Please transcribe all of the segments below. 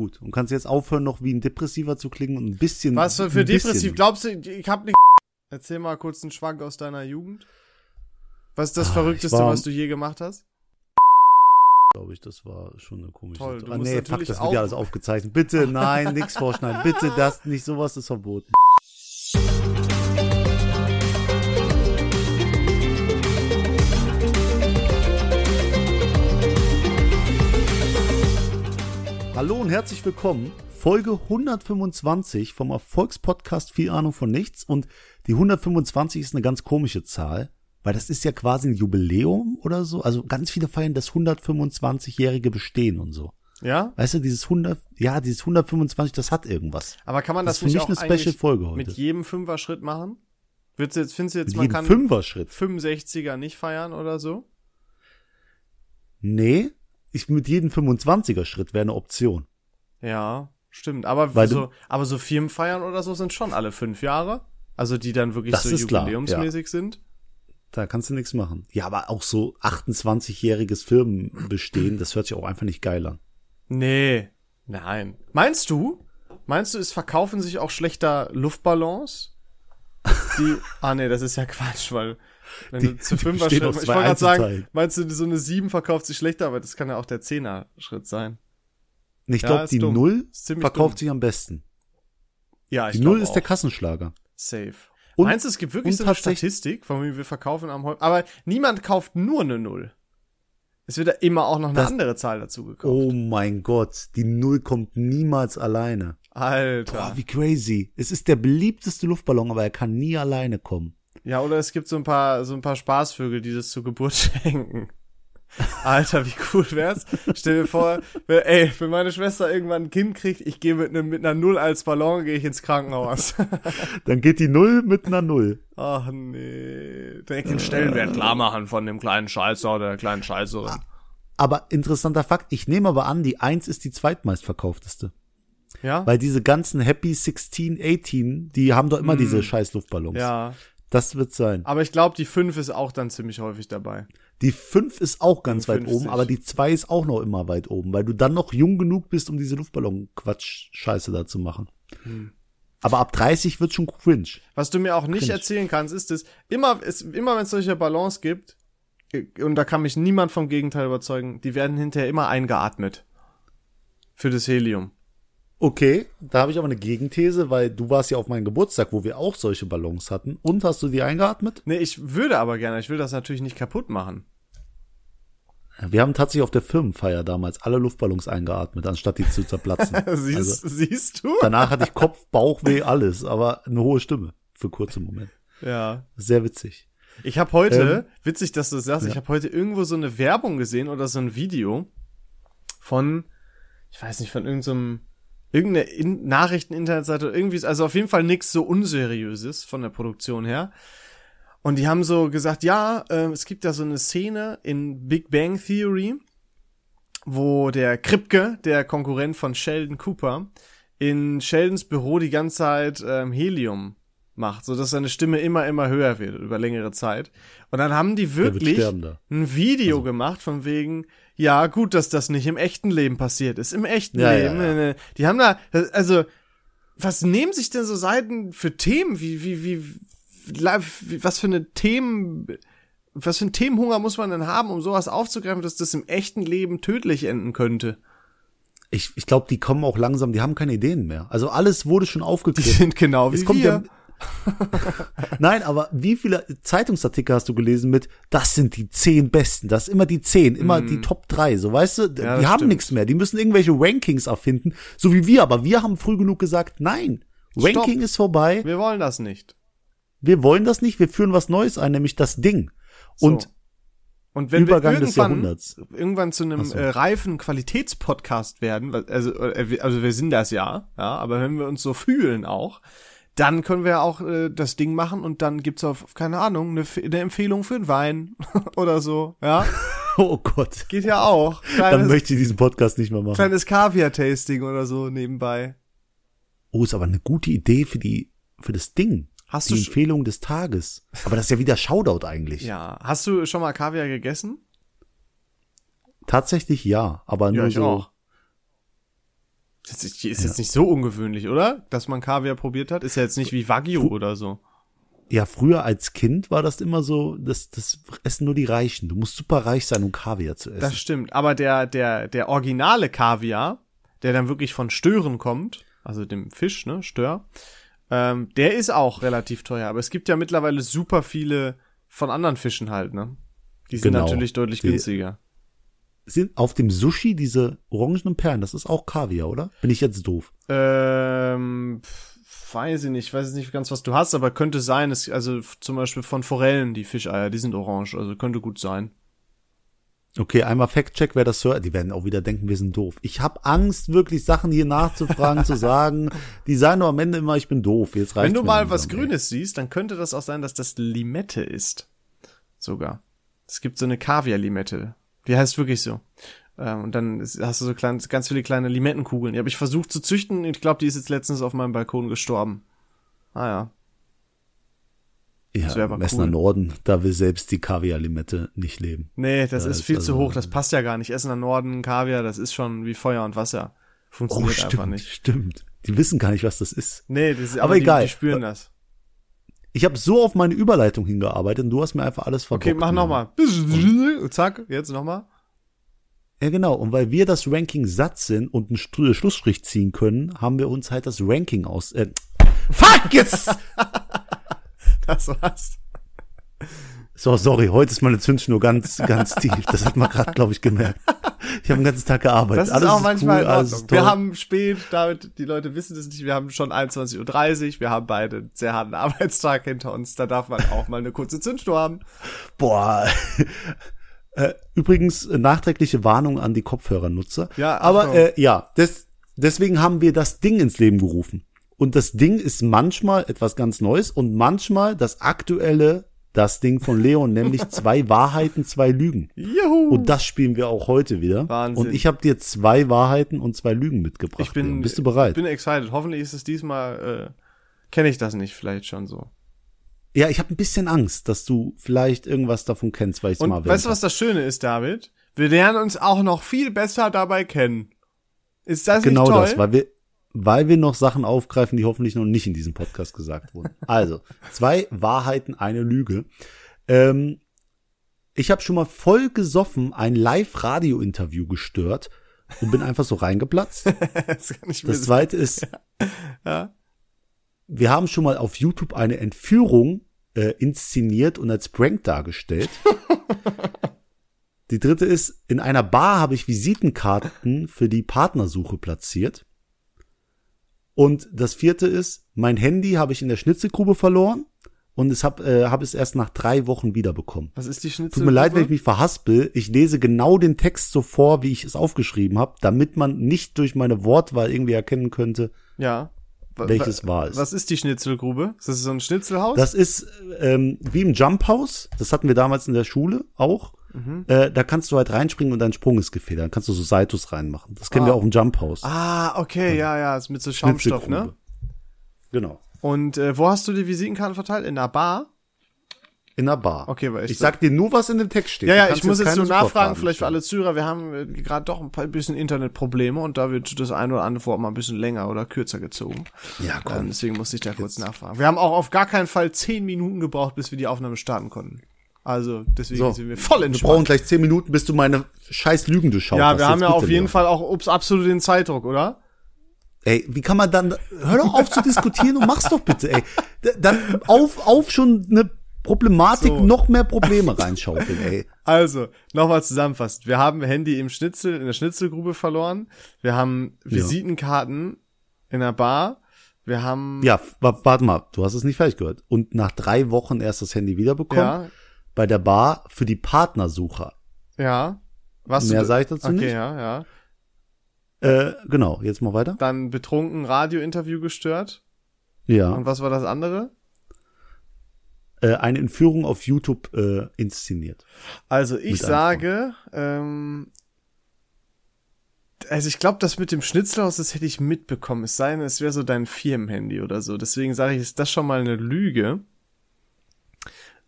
gut. Und kannst jetzt aufhören, noch wie ein Depressiver zu klingen und ein bisschen. Was für, für bisschen- depressiv? Glaubst du, ich hab nicht. Erzähl mal kurz einen Schwank aus deiner Jugend. Was ist das Ah, Verrückteste, war- was du je gemacht hast? glaube ich, das war schon eine komische Toll, Situation. Ah, musst nee, fuck, das wird ja alles aufgezeichnet. Bitte, nein, nix vorschneiden. Bitte, das, nicht sowas ist verboten. Hallo und herzlich willkommen. Folge 125 vom Erfolgspodcast Viel Ahnung von Nichts. Und die 125 ist eine ganz komische Zahl, weil das ist ja quasi ein Jubiläum oder so. Also ganz viele feiern das 125-jährige Bestehen und so. Ja? Weißt du, dieses 100, ja, dieses 125, das hat irgendwas. Aber kann man Das das, nicht mich auch eine eigentlich Special-Folge heute. mit jedem Fünfer-Schritt machen? Würdest du jetzt, findest du jetzt, Mit man kann Fünfer-Schritt. 65er nicht feiern oder so? Nee, ich mit jedem 25er-Schritt wäre eine Option. Ja, stimmt. Aber Weil so, aber so Firmenfeiern oder so sind schon alle fünf Jahre. Also die dann wirklich Das so klar, jubiläumsmäßig sind. Da kannst du nichts machen. Ja, aber auch so 28-jähriges Firmenbestehen, das hört sich auch einfach nicht geil an. Nee, nein. Meinst du? Meinst du, es verkaufen sich auch schlechter Luftballons? Die, ah nee, das ist ja Quatsch, weil wenn Die- du zu aus ich wollte gerade sagen, meinst du, so eine Sieben verkauft sich schlechter, aber das kann ja auch der Zehner Schritt sein. Ich glaube, die dumm. Null Ist ziemlich verkauft dumm. sich am besten. Ja, ich Die Null glaub ist der auch. Kassenschlager. Safe. Und- Meinst du, es gibt wirklich so eine Statistik, von wem wir verkaufen am häufigsten? Aber niemand kauft nur eine Null. Es wird ja immer auch noch eine Das- andere Zahl dazu gekauft. Oh mein Gott, die Null kommt niemals alleine. Alter. Boah, wie crazy. Es ist der beliebteste Luftballon, aber er kann nie alleine kommen. Ja, oder es gibt so ein paar, so ein paar Spaßvögel, die das zur Geburt schenken. Alter, wie cool wär's? Stell dir vor, wer- ey, wenn meine Schwester irgendwann ein Kind kriegt, ich gehe mit, ne, mit einer Null als Ballon, gehe ich ins Krankenhaus. Dann geht die Null mit einer Null. Ach nee. Den den Stellenwert klar machen von dem kleinen Scheißer oder der kleinen Scheißerin. Aber interessanter Fakt, ich nehme aber an, die Eins ist die zweitmeistverkaufteste. Ja? Weil diese ganzen Happy 16, 18, die haben doch immer diese scheiß Luftballons. Ja. Das wird sein. Aber ich glaube, die 5 ist auch dann ziemlich häufig dabei. Die 5 ist auch ganz weit 50. oben, aber die 2 ist auch noch immer weit oben, weil du dann noch jung genug bist, um diese Luftballon-Quatsch-Scheiße da zu machen. Hm. Aber ab 30 wird schon cringe. Was du mir auch nicht Cringe. erzählen kannst, ist es, immer, immer wenn es solche Ballons gibt, äh, und da kann mich niemand vom Gegenteil überzeugen, die werden hinterher immer eingeatmet. Für das Helium. Okay, da habe ich aber eine Gegenthese, weil du warst ja auf meinem Geburtstag, wo wir auch solche Ballons hatten. Und hast du die eingeatmet? Nee, ich würde aber gerne, ich will das natürlich nicht kaputt machen. Wir haben tatsächlich auf der Firmenfeier damals alle Luftballons eingeatmet, anstatt die zu zerplatzen. Siehst, Also, siehst du? danach hatte ich Kopf, Bauchweh, alles, aber eine hohe Stimme für kurze Moment. Ja. Sehr witzig. Ich habe heute, Ähm, witzig, dass du das sagst, ja. ich habe heute irgendwo so eine Werbung gesehen oder so ein Video von, ich weiß nicht, von irgendeinem, irgendeine in Nachrichten-Internetseite oder irgendwie, also auf jeden Fall nix so unseriöses von der Produktion her. Und die haben so gesagt, ja, äh, es gibt ja so eine Szene in Big Bang Theory, wo der Kripke, der Konkurrent von Sheldon Cooper, in Sheldons Büro die ganze Zeit ähm, Helium macht, so dass seine Stimme immer, immer höher wird über längere Zeit. Und dann haben die wirklich da. ein Video gemacht von wegen, ja, gut, dass das nicht im echten Leben passiert ist. Im echten Ja, ja, Leben. ja. ne, ne. Die haben da, also, was nehmen sich denn so Seiten für Themen? Wie, wie, wie, was für eine Themen, was für ein Themenhunger muss man denn haben, um sowas aufzugreifen, dass das im echten Leben tödlich enden könnte? Ich, ich glaube, die kommen auch langsam, die haben keine Ideen mehr. Also alles wurde schon Die aufgegriffen. sind genau wie Es kommt wir. ja, Nein, aber wie viele Zeitungsartikel hast du gelesen mit, das sind die zehn Besten, das ist immer die zehn, immer die Top drei, so weißt du, Ja, die haben nichts mehr, die müssen irgendwelche Rankings erfinden, so wie wir, aber wir haben früh genug gesagt, nein, Ranking Stopp. ist vorbei, Wir wollen das nicht. wir wollen das nicht, wir führen was Neues ein, nämlich das Ding. Und so. Und wenn Übergang wir des irgendwann, Jahrhunderts. irgendwann zu einem so. äh, reifen Qualitätspodcast werden, also, äh, also wir sind das ja, ja, aber wenn wir uns so fühlen auch, dann können wir auch äh, das Ding machen und dann gibt's auf, keine Ahnung, eine, eine Empfehlung für einen Wein oder so, ja. oh Gott, Geht ja auch. dann Kleines, möchte ich diesen Podcast nicht mehr machen. kleines Kaviar-Tasting oder so nebenbei. Oh, ist aber eine gute Idee für die, für das Ding. Hast Die du, Empfehlung des Tages. Aber das ist ja wieder Shoutout eigentlich. ja, hast du schon mal Kaviar gegessen? Tatsächlich ja, aber nur Ja, so. auch. Das ist, ist jetzt nicht so ungewöhnlich, oder? Dass man Kaviar probiert hat. Ist ja jetzt nicht wie Wagyu oder so. Ja, früher als Kind war das immer so, das, das essen nur die Reichen. Du musst super reich sein, um Kaviar zu essen. Das stimmt. Aber der, der, der originale Kaviar, der dann wirklich von Stören kommt, also dem Fisch, ne, Stör, ähm, der ist auch relativ teuer. Aber es gibt ja mittlerweile super viele von anderen Fischen halt, ne? Die sind Genau. natürlich deutlich Die- günstiger. Sind auf dem Sushi diese orangenen Perlen, das ist auch Kaviar, oder? Bin ich jetzt doof? Ähm, weiß ich nicht, weiß ich nicht ganz, was du hast, aber könnte sein, es, also zum Beispiel von Forellen, die Fischeier, die sind orange, also könnte gut sein. Okay, einmal Fact-Check, wer das hört. Die werden auch wieder denken, wir sind doof. Ich habe Angst, wirklich Sachen hier nachzufragen, zu sagen. Die sagen nur am Ende immer, ich bin doof. Jetzt Wenn du mal was. Grünes siehst, dann könnte das auch sein, dass das Limette ist. Sogar. Es gibt so eine Kaviar-Limette. Die heißt wirklich so. Ähm, und dann ist, hast du so klein, ganz viele kleine Limettenkugeln. Die habe ich versucht zu züchten. Ich glaube, die ist jetzt letztens auf meinem Balkon gestorben. Ah ja. Ja, Essener cool. Norden, da will selbst die Kaviar-Limette nicht leben. Nee, das Ja, ist viel zu also- hoch. Das passt ja gar nicht. Essener Norden, Kaviar, das ist schon wie Feuer und Wasser. Oh, Funktioniert einfach stimmt, nicht. stimmt. Die wissen gar nicht, was das ist. Nee, das ist, Aber aber, die, egal. die spüren das. Ich habe so auf meine Überleitung hingearbeitet und du hast mir einfach alles verbockt. Okay, mach nochmal. Zack, jetzt nochmal. Ja, genau. Und weil wir das Ranking satt sind und einen Schlussstrich ziehen können, haben wir uns halt das Ranking aus. Äh, fuck jetzt! Das war's. So, sorry, heute ist meine Zündschnur ganz, ganz tief. Das hat man gerade, glaube ich, gemerkt. Ich habe den ganzen Tag gearbeitet. Das ist alles auch manchmal cool, in Ordnung. ist Wir haben spät, damit die Leute wissen es nicht, wir haben schon 21.30 Uhr, wir haben beide einen sehr harten Arbeitstag hinter uns, da darf man auch mal eine kurze Zündschnur haben. Boah. Äh, Übrigens, äh, nachträgliche Warnung an die Kopfhörernutzer. Ja, aber äh, ja, des, deswegen haben wir das Ding ins Leben gerufen. Und das Ding ist manchmal etwas ganz Neues und manchmal das aktuelle, das Ding von Leon, nämlich zwei Wahrheiten, zwei Lügen. Juhu! Und das spielen wir auch heute wieder. Wahnsinn. Und ich habe dir zwei Wahrheiten und zwei Lügen mitgebracht. ich bin, Leon. Bist du bereit? Ich bin excited. Hoffentlich ist es diesmal, äh, kenne ich das nicht, vielleicht schon so. ja, ich habe ein bisschen Angst, dass du vielleicht irgendwas davon kennst, weil ich es mal weißt du, was das Schöne ist, David? Wir lernen uns auch noch viel besser dabei kennen. Ist das. Genau nicht toll? das, weil wir, weil wir noch Sachen aufgreifen, die hoffentlich noch nicht in diesem Podcast gesagt wurden. Also, zwei Wahrheiten, eine Lüge. Ähm, ich habe schon mal voll gesoffen ein Live-Radio-Interview gestört und bin einfach so reingeplatzt. das Das zweite ist, ja. wir haben schon mal auf YouTube eine Entführung äh, inszeniert und als Prank dargestellt. die dritte ist, in einer Bar habe ich Visitenkarten für die Partnersuche platziert. Und das vierte ist, mein Handy habe ich in der Schnitzelgrube verloren und es hab, äh, habe es erst nach drei Wochen wiederbekommen. Was ist die Schnitzel? Tut mir leid, wenn ich mich verhaspel. Ich lese genau den Text so vor, wie ich es aufgeschrieben habe, damit man nicht durch meine Wortwahl irgendwie erkennen könnte, Ja. Welches wa- wahr ist. Was ist die Schnitzelgrube? Ist das so ein Schnitzelhaus? Das ist ähm, wie im Jump House. Das hatten wir damals in der Schule auch. Mhm. Äh, da kannst du halt reinspringen und dein Sprung ist gefedert. Dann kannst du so Saitos reinmachen. Das kennen wir auch im Jump House. ah, okay, ja, ja, ist mit so Schaumstoff, ne? Genau. Und äh, wo hast du die Visitenkarten verteilt? In der Bar? In der Bar. Okay, weil ich ich so- sag dir nur, was in dem Text steht. Ja, ja, ich muss jetzt nur nachfragen, vielleicht für alle Zuhörer, wir haben äh, gerade doch ein paar bisschen Internetprobleme und da wird das ein oder andere Wort mal ein bisschen länger oder kürzer gezogen. Ja, Ähm, komm. deswegen musste ich da kurz nachfragen. Wir haben auch auf gar keinen Fall zehn Minuten gebraucht, bis wir die Aufnahme starten konnten. Also deswegen So, sind wir voll wir entspannt. brauchen gleich zehn Minuten, bis du meine scheiß Lügen durchschaut Ja, wir haben ja auf jeden. Fall auch ups, absolut den Zeitdruck, oder? Ey, wie kann man dann, hör doch auf zu diskutieren und mach's doch bitte, ey. Dann auf, auf schon eine Problematik, So. noch mehr Probleme reinschaufeln, ey. Also, nochmal zusammenfassend. Wir haben Handy im Schnitzel, in der Schnitzelgrube verloren. Wir haben Visitenkarten in der Bar. Wir haben, Ja, wa- warte mal, du hast es nicht fertig gehört. Und nach drei Wochen erst das Handy wiederbekommen. ja, Bei der Bar für die Partnersucher. ja. Was Mehr du, sag ich dazu okay, nicht. ja, ja. Äh, genau, jetzt mal weiter. Dann betrunken Radiointerview gestört. Ja. Und was war das andere? Äh, eine Entführung auf YouTube äh, inszeniert. Also ich sage, ähm, also ich glaube, das mit dem Schnitzelhaus, das hätte ich mitbekommen. Es sei denn, es wäre so dein Firmenhandy oder so. Deswegen sage ich, ist das schon mal eine Lüge.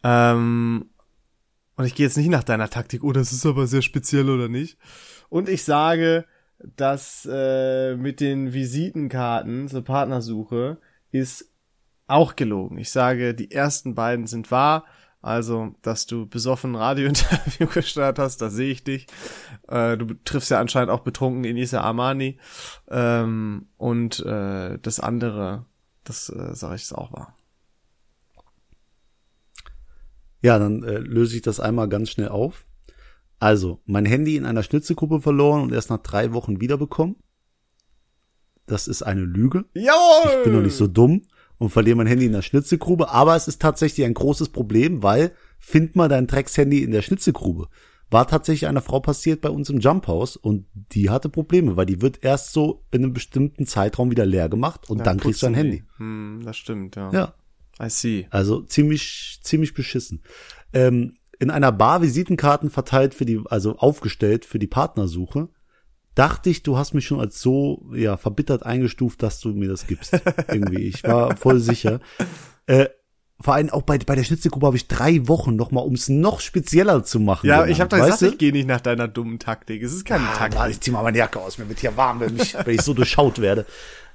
Ähm, und ich gehe jetzt nicht nach deiner Taktik, oh, das ist aber sehr speziell oder nicht. Und ich sage, das äh, mit den Visitenkarten zur Partnersuche ist auch gelogen. Ich sage, die ersten beiden sind wahr. Also, dass du besoffen Radiointerview gestartet hast, da sehe ich dich. Äh, du triffst ja anscheinend auch betrunken Inisa Armani. Ähm, und äh, das andere, das äh, sage ich, ist auch wahr. Ja, dann äh, löse ich das einmal ganz schnell auf. Also, mein Handy in einer Schnitzelgruppe verloren und erst nach drei Wochen wiederbekommen. Das ist eine Lüge. Jawohl! Ich bin noch nicht so dumm und verliere mein Handy in der Schnitzelgrube, aber es ist tatsächlich ein großes Problem, weil find mal dein Dreckshandy in der Schnitzelgrube. War tatsächlich einer Frau passiert bei uns im Jumphaus und die hatte Probleme, weil die wird erst so in einem bestimmten Zeitraum wieder leer gemacht und Ja, dann kriegst du ein Handy. Hm, das stimmt, ja. Ja, I see. also ziemlich, ziemlich beschissen. Ähm, in einer Bar Visitenkarten verteilt für die, also aufgestellt für die Partnersuche. Dachte ich, du hast mich schon als so, ja, verbittert eingestuft, dass du mir das gibst. Irgendwie. Ich war voll sicher. Äh, vor allem auch bei, bei der Schnitzelgruppe habe ich drei Wochen nochmal, um es noch spezieller zu machen. Ja, genannt, ich habe doch gesagt, du? ich gehe nicht nach deiner dummen Taktik. Es ist keine Ah, Taktik. na, ich zieh mal meine Jacke aus, mir wird hier warm, wenn, mich, wenn ich so durchschaut werde.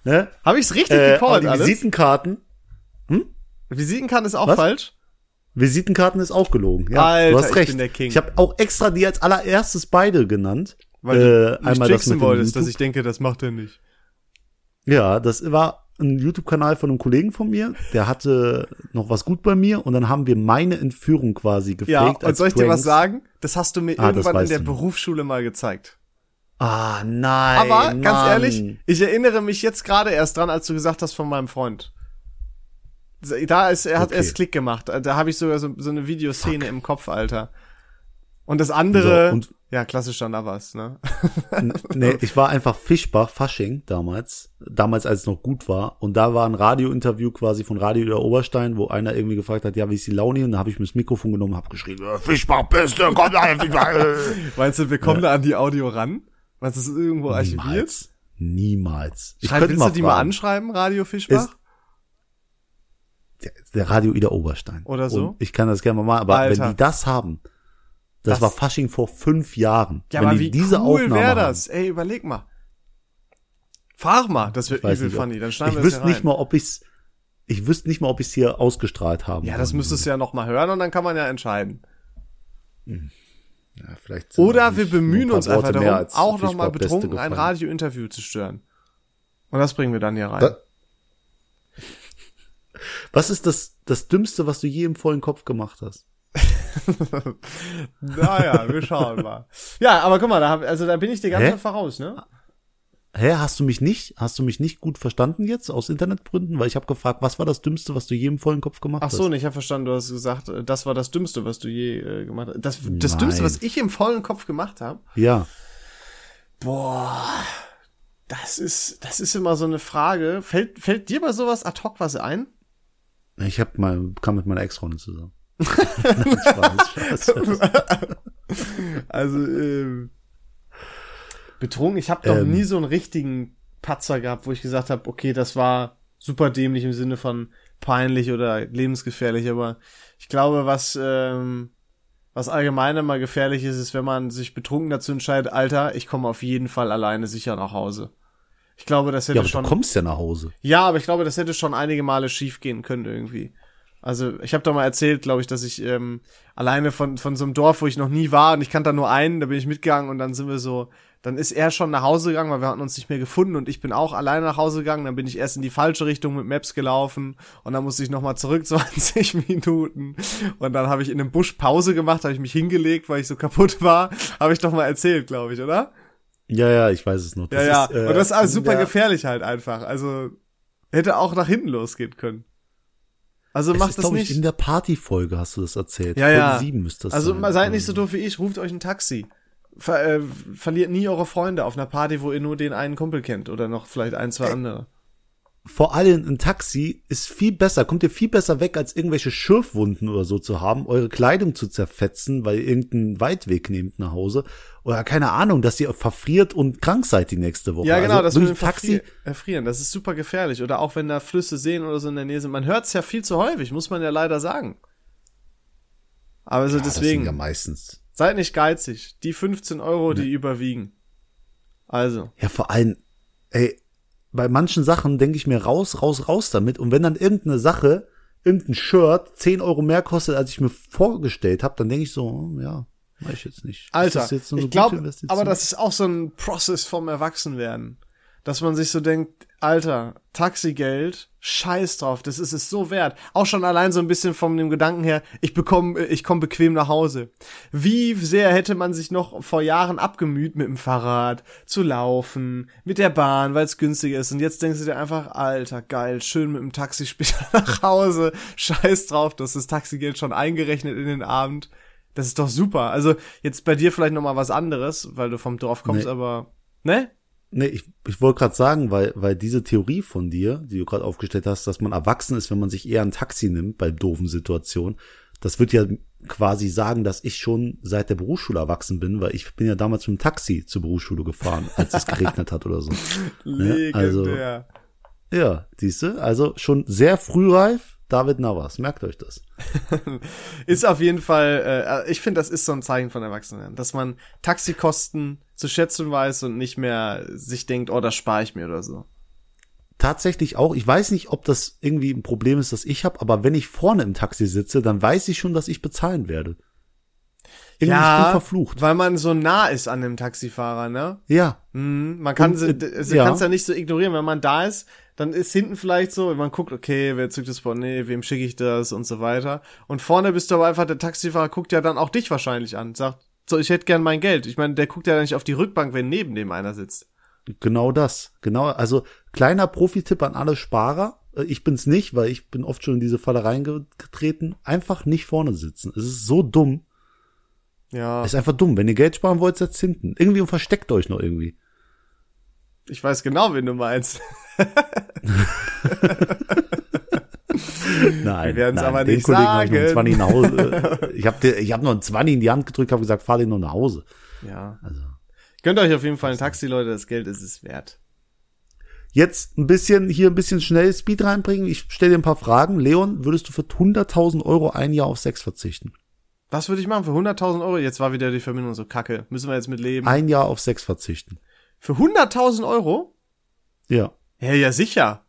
Ne? Habe ich's richtig Äh, gecallt die alles? Visitenkarten, Visitenkarten ist auch Was? falsch. Visitenkarten ist auch gelogen. Ja, Alter, du hast ich recht. bin der King. Ich habe auch extra die als allererstes beide genannt. Weil Äh, du einmal das mit wolltest, dass ich denke, das macht er nicht. Ja, das war ein YouTube-Kanal von einem Kollegen von mir. Der hatte noch was gut bei mir und dann haben wir meine Entführung quasi gefaked. Ja, und als soll ich dir was Pranks. sagen? Das hast du mir Ah, irgendwann in der. Berufsschule mal gezeigt. Ah, nein. Aber ganz Mann. ehrlich, ich erinnere mich jetzt gerade erst dran, als du gesagt hast von meinem Freund. Da ist, er hat Okay. erst Klick gemacht. Da habe ich sogar so, so eine Videoszene im Kopf, Alter. Und das andere, So, und- ja, klassisch dann da was, ne? Nee, ich war einfach Fischbach, Fasching damals, damals als es noch gut war. Und da war ein Radiointerview quasi von Radio der Oberstein, wo einer irgendwie gefragt hat, ja, wie ist die Laune? Und da habe ich mir das Mikrofon genommen, habe geschrieben, äh, Fischbach, Beste, komm da, Fischbach. äh. Meinst du, wir kommen da an die Audio ran? Meinst du, das ist irgendwo archiviert? Niemals. Niemals. Ich Schreib, könnte willst mal du die mal fragen. anschreiben, Radio Fischbach? Ist- Der, Radio Ida Oberstein. Oder so? Und ich kann das gerne mal machen, aber Alter. wenn die das haben, das, Das- war Fasching vor fünf Jahren. ja, wenn aber die wie diese cool wäre das? Ey, überleg mal. Frag mal, das wird übel funny, dann schneiden ich wir wüsste nicht mal, ob ich's, ich wüsste nicht mal, ob ich's hier ausgestrahlt haben. ja, das müsstest du ja noch mal hören und dann kann man ja entscheiden. Ja, vielleicht Oder wir bemühen uns einfach darum, auch noch mal betrunken ein. Radiointerview zu stören. Und das bringen wir dann hier rein. Da- Was ist das, das Dümmste, was du je im vollen Kopf gemacht hast? naja, wir schauen mal. Ja, aber guck mal, da hab, also da bin ich dir ganz Hä? Voraus, ne? Hä, hast du mich nicht, hast du mich nicht gut verstanden jetzt aus Internetgründen? Weil ich habe gefragt, was war das Dümmste, was du je im vollen Kopf gemacht Ach hast? so, nee, ich habe verstanden, du hast gesagt, das war das Dümmste, was du je äh, gemacht hast. Das, das Nein. Dümmste, was ich im vollen Kopf gemacht habe. Ja. Boah, das ist, das ist immer so eine Frage. Fällt, fällt dir bei sowas ad hoc was ein? Ich hab mal, kam mit meiner Ex-Freundin zusammen. Nein, Spaß, Spaß. Also, ähm, betrunken, ich habe noch Ähm. nie so einen richtigen Patzer gehabt, wo ich gesagt habe, okay, das war super dämlich im Sinne von peinlich oder lebensgefährlich, aber ich glaube, was, ähm, was allgemein immer gefährlich ist, ist, wenn man sich betrunken dazu entscheidet, Alter, ich komme auf jeden Fall alleine sicher nach Hause. Ich glaube, das hätte Ja, aber schon. du kommst ja nach Hause. Ja, aber ich glaube, das hätte schon einige Male schief gehen können irgendwie. Also ich habe doch mal erzählt, glaube ich, dass ich ähm, alleine von von so einem Dorf, wo ich noch nie war und ich kannte da nur einen, da bin ich mitgegangen und dann sind wir so, dann ist er schon nach Hause gegangen, weil wir hatten uns nicht mehr gefunden und ich bin auch alleine nach Hause gegangen, dann bin ich erst in die falsche Richtung mit Maps gelaufen und dann musste ich noch mal zurück 20 Minuten und dann habe ich in einem Busch Pause gemacht, habe ich mich hingelegt, weil ich so kaputt war, habe ich doch mal erzählt, glaube ich, oder? Ja, ja, ich weiß es noch. Ja, ja. ist, äh, und das ist alles super der- gefährlich halt einfach. Also hätte auch nach hinten losgehen können. Also Es macht ist, das nicht. Ich, in der Partyfolge hast du das erzählt. ja, Folge ja. 7 müsste das also sein. seid nicht so doof wie ich, ruft euch ein Taxi. Ver äh, verliert nie eure Freunde auf einer Party, wo ihr nur den einen Kumpel kennt oder noch vielleicht ein, zwei andere. Vor allem ein Taxi ist viel besser, kommt ihr viel besser weg, als irgendwelche Schürfwunden oder so zu haben, eure Kleidung zu zerfetzen, weil ihr irgendeinen Weitweg nehmt nach Hause. Oder keine Ahnung, dass ihr verfriert und krank seid die nächste Woche. Ja, genau, also das mit dem Taxi. Erfrieren, das ist super gefährlich. Oder auch wenn da Flüsse, Seen oder so in der Nähe sind. Man hört's ja viel zu häufig, muss man ja leider sagen. Aber also Ja, deswegen, ja meistens. seid nicht geizig. Die 15 Euro, die überwiegen. Also. Ja, vor allem, ey, bei manchen Sachen denke ich mir raus, raus, raus damit. Und wenn dann irgendeine Sache, irgendein Shirt 10 Euro mehr kostet, als ich mir vorgestellt habe, dann denke ich so, hm, ja, mach ich jetzt nicht. Alter, so eine ich glaube, aber das ist auch so ein Prozess vom Erwachsenwerden. Dass man sich so denkt, Alter, Taxigeld, scheiß drauf, das ist es so wert. Auch schon allein so ein bisschen von dem Gedanken her, ich bekomme, ich komme bequem nach Hause. Wie sehr hätte man sich noch vor Jahren abgemüht, mit dem Fahrrad zu laufen, mit der Bahn, weil es günstiger ist. Und jetzt denkst du dir einfach, Alter, geil, schön mit dem Taxi später nach Hause. Scheiß drauf, du hast das Taxigeld schon eingerechnet in den Abend. Das ist doch super. Also jetzt bei dir vielleicht noch mal was anderes, weil du vom Dorf kommst, Nee. aber ne? Nee, ich, ich wollte gerade sagen, weil, weil diese Theorie von dir, die du gerade aufgestellt hast, dass man erwachsen ist, wenn man sich eher ein Taxi nimmt bei doofen Situationen, das wird ja quasi sagen, dass ich schon seit der Berufsschule erwachsen bin, weil ich bin ja damals mit dem Taxi zur Berufsschule gefahren, als es geregnet hat oder so. Ne? Also- Legendär. Ja, siehst du, also schon sehr frühreif, David Navas, merkt euch das. Ist auf jeden Fall, äh, ich finde, das ist so ein Zeichen von Erwachsenen, dass man Taxikosten zu schätzen weiß und nicht mehr sich denkt, oh, das spare ich mir oder so. Tatsächlich auch, ich weiß nicht, ob das irgendwie ein Problem ist, das ich habe, aber wenn ich vorne im Taxi sitze, dann weiß ich schon, dass ich bezahlen werde. Irgendwie, ich bin verflucht. weil man so nah ist an dem Taxifahrer, ne? Ja, Mhm, man kann Und, sie, äh, sie ja. kann's ja nicht so ignorieren, wenn man da ist, dann ist hinten vielleicht so, man guckt, okay, wer zückt das Portemonnaie, wem schicke ich das und so weiter. Und vorne bist du aber einfach, der Taxifahrer guckt ja dann auch dich wahrscheinlich an, sagt, so, ich hätte gern mein Geld. Ich meine, der guckt ja nicht auf die Rückbank, wenn neben dem einer sitzt. Genau das. Genau, also kleiner Profitipp an alle Sparer. Äh, Ich bin's nicht, weil ich bin oft schon in diese Falle reingetreten. Einfach nicht vorne sitzen. Es ist so dumm. Ja, Es ist einfach dumm. Wenn ihr Geld sparen wollt, setzt hinten. Irgendwie und versteckt euch noch irgendwie. ich weiß genau, wen du meinst. Nein, Wir werden's nein, aber nicht Kollegen hab ich noch einen sagen. 20 nach Hause. ich habe ich hab noch einen 20 in die Hand gedrückt, habe gesagt, fahr den noch nach Hause. Ja. Also Gönnt euch auf jeden Fall ein Taxi, Leute, das Geld ist es wert. jetzt ein bisschen hier ein bisschen schnell Speed reinbringen. Ich stelle dir ein paar Fragen. Leon, würdest du für 100.000 Euro ein Jahr auf Sex verzichten? Was würde ich machen für 100.000 Euro? Jetzt war wieder die Verbindung so kacke. Müssen wir jetzt mit leben. Ein Jahr auf Sex verzichten. Für 100.000 Euro? Ja. Ja, ja, sicher.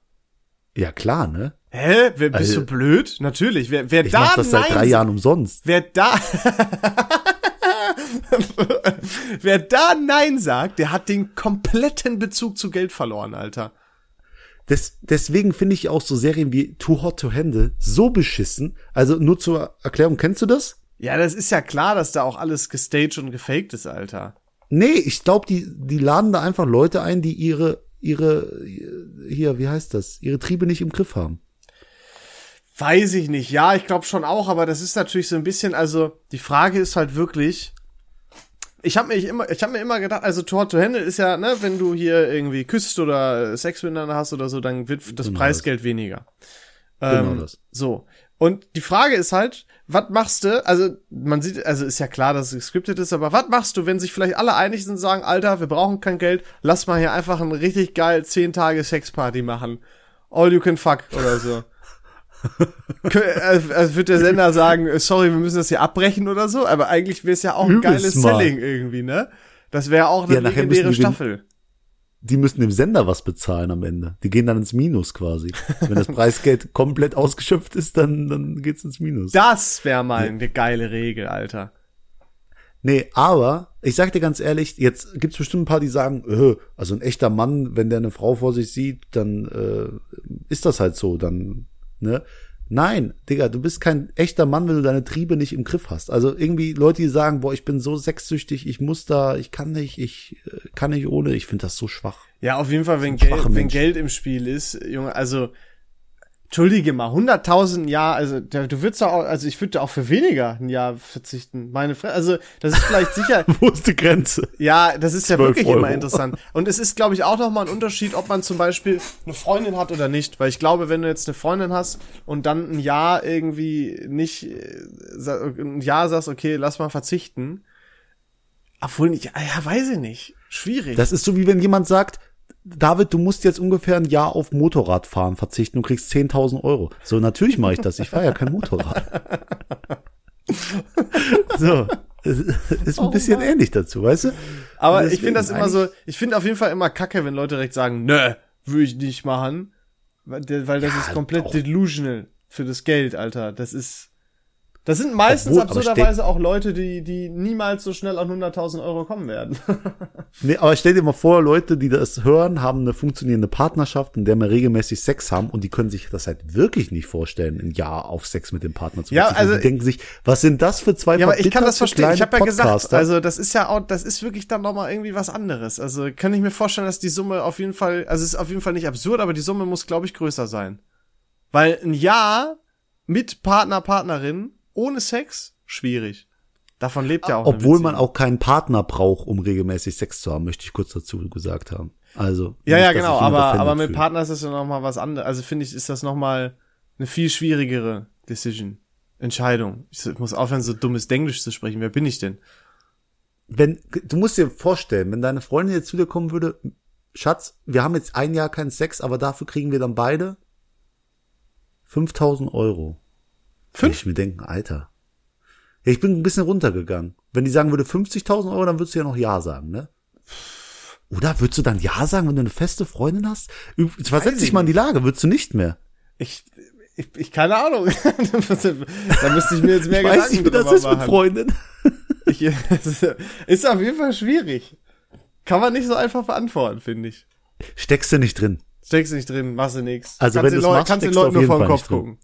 Ja, klar, ne? Hä? Wer, bist Also- du blöd? Natürlich. Wer, wer Ich da mach das seit Nein drei Jahren umsonst. Wer da, wer da Nein sagt, der hat den kompletten Bezug zu Geld verloren, Alter. Des, deswegen finde ich auch so Serien wie Too Hot to Handle so beschissen. Also nur zur Erklärung, kennst du das? Ja, das ist ja klar, dass da auch alles gestaged und gefaked ist, Alter. Nee, ich glaube, die, die laden da einfach Leute ein, die ihre, ihre, hier, wie heißt das, ihre Triebe nicht im Griff haben. Weiß ich nicht. Ja, ich glaube schon auch, aber das ist natürlich so ein bisschen, also die Frage ist halt wirklich, ich habe mir immer, ich habe mir immer gedacht, also Tor to Handle ist ja, ne, wenn du hier irgendwie küsst oder Sex miteinander hast oder so, dann wird das Genau Preisgeld weniger. Genau Ähm, das. So. Und die Frage ist halt, was machst du? Also, man sieht, also ist ja klar, dass es gescriptet ist, aber was machst du, wenn sich vielleicht alle einig sind und sagen, Alter, wir brauchen kein Geld, lass mal hier einfach ein richtig geil 10 Tage Sexparty machen. All you can fuck oder so. Kö- Also wird der Sender sagen, äh, sorry, wir müssen das hier abbrechen oder so, aber eigentlich wäre es ja auch ein Übelst geiles mal. Selling irgendwie, ne? Das wäre auch eine Ja, legendäre Staffel. Die müssen dem Sender was bezahlen am Ende. Die gehen dann ins Minus quasi. Wenn das Preisgeld komplett ausgeschöpft ist, dann, dann geht's ins Minus. Das wäre mal eine geile Regel, Alter. Nee, aber ich sag dir ganz ehrlich, jetzt gibt's bestimmt ein paar, die sagen, äh, also ein echter Mann, wenn der eine Frau vor sich sieht, dann äh, ist das halt so, dann, ne? Nein, Digga, du bist kein echter Mann, wenn du deine Triebe nicht im Griff hast. Also irgendwie Leute, die sagen, boah, ich bin so sexsüchtig, ich muss da, ich kann nicht, ich äh, kann nicht ohne, ich finde das so schwach. Ja, auf jeden Fall, wenn, Geld, wenn. Geld im Spiel ist, Junge, also, entschuldige mal, 100.000 Jahr, also, du würdest auch, also ich würde auch für weniger ein Jahr verzichten. Meine Fre also, das ist vielleicht sicher, Wo ist die Grenze? ja, das ist ja 12 wirklich Euro. immer interessant. Und es ist, glaube ich, auch nochmal ein Unterschied, ob man zum Beispiel eine Freundin hat oder nicht. Weil ich glaube, wenn du jetzt eine Freundin hast und dann ein Jahr irgendwie nicht, äh, ein Jahr sagst, okay, lass mal verzichten. Obwohl nicht, ja, weiß ich nicht. Schwierig. Das ist so wie wenn jemand sagt, David, du musst jetzt ungefähr ein Jahr auf Motorradfahren verzichten und kriegst 10.000 Euro. So, natürlich mache ich das. Ich fahre ja kein Motorrad. so, ist ein bisschen ähnlich dazu, weißt du? Aber Deswegen ich finde das immer so, ich finde auf jeden Fall immer kacke, wenn Leute direkt sagen, nö, würde ich nicht machen. Weil das ist komplett doch. delusional für das Geld, Alter. Das ist, das sind meistens Obwohl, absurderweise auch Leute, die, die niemals so schnell auf 100.000 Euro kommen werden. Nee, aber stell dir mal vor, Leute, die das hören, haben eine funktionierende Partnerschaft, in der wir regelmäßig Sex haben und die können sich das halt wirklich nicht vorstellen, ein Jahr auf Sex mit dem Partner zu Ja, also- die denken sich, was sind das für zwei Ja, aber ich kann das verstehen. Ich habe ja gesagt, Podcaster? also das ist ja auch, das ist wirklich dann nochmal irgendwie was anderes. Also kann ich mir vorstellen, dass die Summe auf jeden Fall, also es ist auf jeden Fall nicht absurd, aber die Summe muss, glaube ich, größer sein. Weil ein Jahr mit Partner, Partnerin, ohne Sex, schwierig. Davon lebt ja auch. Obwohl man auch keinen Partner braucht, um regelmäßig Sex zu haben, möchte ich kurz dazu gesagt haben. Also. Ja, ja, genau, aber, aber mit fühlt. Partner ist das ja nochmal was anderes. Also finde ich, ist das nochmal eine viel schwierigere Decision. Entscheidung. Ich muss aufhören, so dummes Englisch zu sprechen. Wer bin ich denn? wenn, du musst dir vorstellen, wenn deine Freundin jetzt zu dir kommen würde, Schatz, wir haben jetzt ein Jahr keinen Sex, aber dafür kriegen wir dann beide 5000 Euro. Würde ich mir denken, Alter. Ja, ich bin ein bisschen runtergegangen. Wenn die sagen würde 50.000 Euro, dann würdest du ja noch Ja sagen, ne? Oder würdest du dann Ja sagen, wenn du eine feste Freundin hast? Versetz ich dich mal in die Lage, würdest du nicht mehr. Ich, ich, ich keine Ahnung. da müsste ich mir jetzt mehr Ich weiß nicht, wie das ist mit machen. Freundin. Ich, ist auf jeden Fall schwierig. Kann man nicht so einfach beantworten, finde ich. Steckst du nicht drin. Steckst du nicht drin, machst du nix. Also kannst wenn du's Leu- machst, kannst den du Leuten nur vor den Kopf gucken.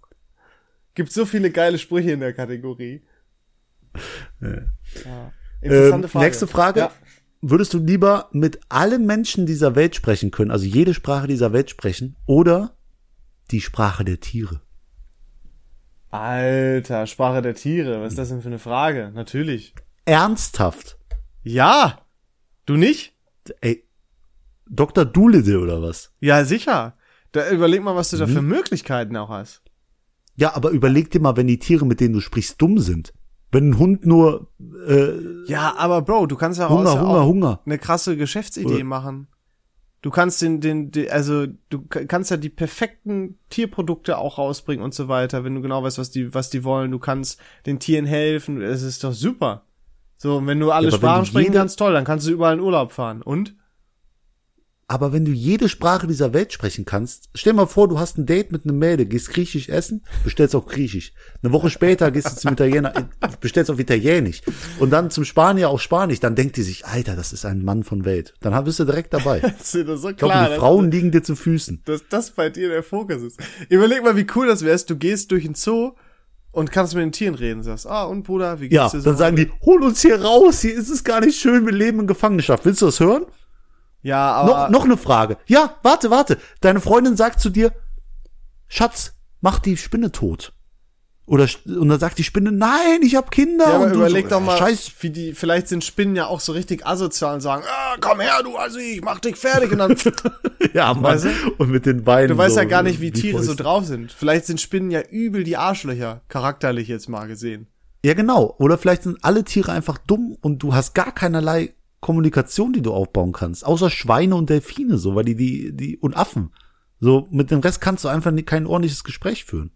Gibt so viele geile Sprüche in der Kategorie. Ja. Interessante Ähm, Frage. Nächste Frage. Ja. Würdest du lieber mit allen Menschen dieser Welt sprechen können, also jede Sprache dieser Welt sprechen, oder die Sprache der Tiere? Alter, Sprache der Tiere. Was ist das denn für eine Frage? Natürlich. Ernsthaft? Ja. Du nicht? Ey, Dr. Doolittle oder was? Ja, sicher. Da überleg mal, was du Mhm. da für Möglichkeiten auch hast. Ja, aber überleg dir mal, wenn die Tiere, mit denen du sprichst, dumm sind. Wenn ein Hund nur äh, Ja, aber Bro, du kannst daraus Hunger, ja Hunger, auch Hunger. eine krasse Geschäftsidee Oder- machen. Du kannst den, den, den, also du kannst ja die perfekten Tierprodukte auch rausbringen und so weiter, wenn du genau weißt, was die, was die wollen. Du kannst den Tieren helfen. Es ist doch super. So, und wenn du alle Ja, Sprachen sprechen kannst, toll, dann kannst du überall in Urlaub fahren. Und? Aber wenn du jede Sprache dieser Welt sprechen kannst, stell mal vor, du hast ein Date mit einem Mädel, gehst griechisch essen, bestellst auch griechisch. Eine Woche später gehst du zum Italiener, äh, bestellst auf italienisch. Und dann zum Spanier auch spanisch. Dann denkt die sich, Alter, das ist ein Mann von Welt. Dann bist du direkt dabei. Ich Das ist so glaube, klar, die Frauen liegen dir zu Füßen. dass das bei dir der Fokus ist. Überleg mal, wie cool das wärst. Du gehst durch den Zoo und kannst mit den Tieren reden. Sagst, ah, und Bruder, wie geht's Ja, dir so? dann sagen die, hol uns hier raus, hier ist es gar nicht schön, wir leben in Gefangenschaft. Willst du das hören? Ja, aber Noch, noch eine Frage. Ja, warte, warte. Deine Freundin sagt zu dir, Schatz, mach die Spinne tot. Oder und dann sagt die Spinne, nein, ich hab Kinder. Ja, aber und du überleg so, doch mal, Scheiß. wie die, vielleicht sind Spinnen ja auch so richtig asozial und sagen, ah, komm her, du also ich mach dich fertig und dann, Ja, Mann. Weißt Und mit den Beinen. du weißt so, ja gar nicht, wie Tiere so Fäuste. drauf sind. Vielleicht sind Spinnen ja übel die Arschlöcher, charakterlich jetzt mal gesehen. Ja, genau. Oder vielleicht sind alle Tiere einfach dumm und du hast gar keinerlei Kommunikation, die du aufbauen kannst. Außer Schweine und Delfine, so, weil die, die, die, und Affen. So, mit dem Rest kannst du einfach kein ordentliches Gespräch führen.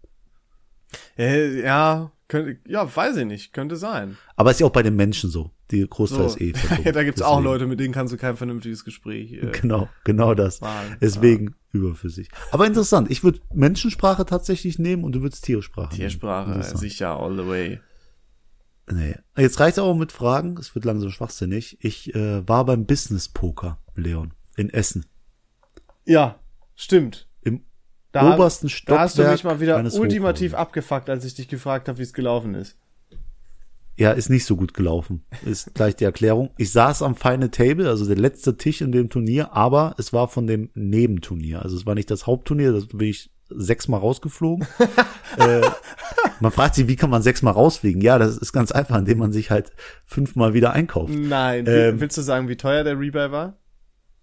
Äh, ja, könnte, ja, weiß ich nicht, könnte sein. Aber ist ja auch bei den Menschen so. Die Großteil So. ist eh. ja, da gibt's auch. Leute, mit denen kannst du kein vernünftiges Gespräch. Äh, Genau, genau das. Wahlen. Deswegen überflüssig. Aber interessant. Ich würde Menschensprache tatsächlich nehmen und du würdest Tiersprache. Tiersprache, sicher, all the way. Nee. Jetzt reicht's auch mit Fragen. Es wird langsam schwachsinnig. Ich äh, war beim Business Poker, Leon, in Essen. Ja, stimmt. Im Da, obersten da Stockwerk. hast du mich mal wieder ultimativ abgefuckt, als ich dich gefragt habe, wie es gelaufen ist. Ja, ist nicht so gut gelaufen. Ist gleich die Erklärung. Ich saß am Final Table, also der letzte Tisch in dem Turnier, aber es war von dem Nebenturnier. Also es war nicht das Hauptturnier, das bin ich sechsmal rausgeflogen. äh, man fragt sich, wie kann man sechsmal rausfliegen? Ja, das ist ganz einfach, indem man sich halt fünfmal wieder einkauft. Nein, Ähm, willst du sagen, wie teuer der Rebuy war?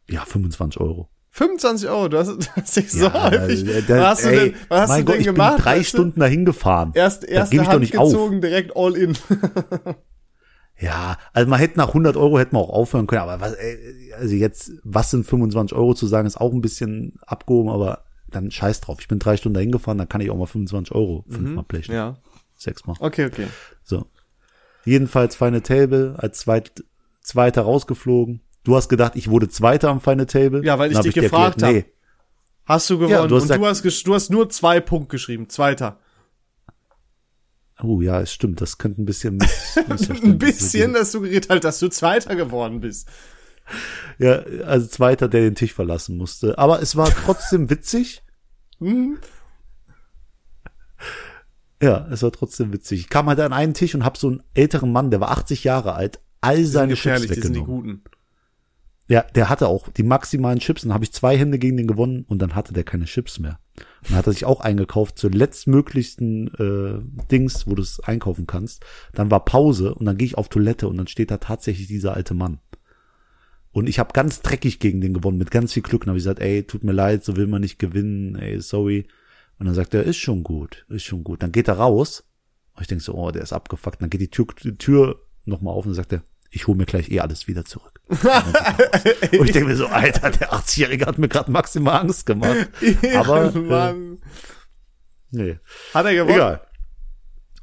Ja, 25 Euro. 25 Euro, du hast, du hast dich so Ja, häufig. äh, da- was hast du ey, denn, was hast mein du Gott, denn ich gemacht? bin drei weißt du? Stunden dahin gefahren. Erst, gebe ich Hand nicht auf. gezogen, direkt all in. Ja, also man hätte nach 100 Euro hätte man auch aufhören können, aber was, ey, also jetzt, was sind 25 Euro zu sagen, ist auch ein bisschen abgehoben, aber dann scheiß drauf. Ich bin drei Stunden dahin gefahren, dann kann ich auch mal 25 Euro fünfmal blechen. Mhm. Ja. Sechsmal. Okay, okay. So. Jedenfalls Final Table als zweit, Zweiter rausgeflogen. Du hast gedacht, ich wurde Zweiter am Final Table. Ja, weil ich Dann dich dir gefragt habe. Hast du gewonnen Ja, du hast und du hast, du hast nur zwei Punkte geschrieben, zweiter. Oh ja, es stimmt, das könnte ein bisschen Ein bisschen, geben. das suggeriert halt, dass du zweiter geworden bist. Ja, also Zweiter, der den Tisch verlassen musste. Aber es war trotzdem witzig. Hm? Ja, es war trotzdem witzig. Ich kam halt an einen Tisch und hab so einen älteren Mann, der war 80 Jahre alt, all seine Chips Gefährlich, die sind die weggenommen. guten. Ja, der hatte auch die maximalen Chips. Dann habe ich zwei Hände gegen den gewonnen und dann hatte der keine Chips mehr. Und dann hat er sich auch eingekauft zur letztmöglichsten äh, Dings, wo du es einkaufen kannst. Dann war Pause und dann gehe ich auf Toilette und dann steht da tatsächlich dieser alte Mann. Und ich habe ganz dreckig gegen den gewonnen, mit ganz viel Glück. Und habe ich gesagt, ey, tut mir leid, so will man nicht gewinnen, ey, sorry. Und dann sagt er, ist schon gut, ist schon gut. Dann geht er raus. Und ich denk so, oh, der ist abgefuckt. Dann geht die Tür, die Tür nochmal auf und sagt er, ich hole mir gleich eh alles wieder zurück. und ich denke mir so, Alter, der 80-Jährige hat mir gerade maximal Angst gemacht. Aber äh, Mann. nee, Hat er gewonnen? egal.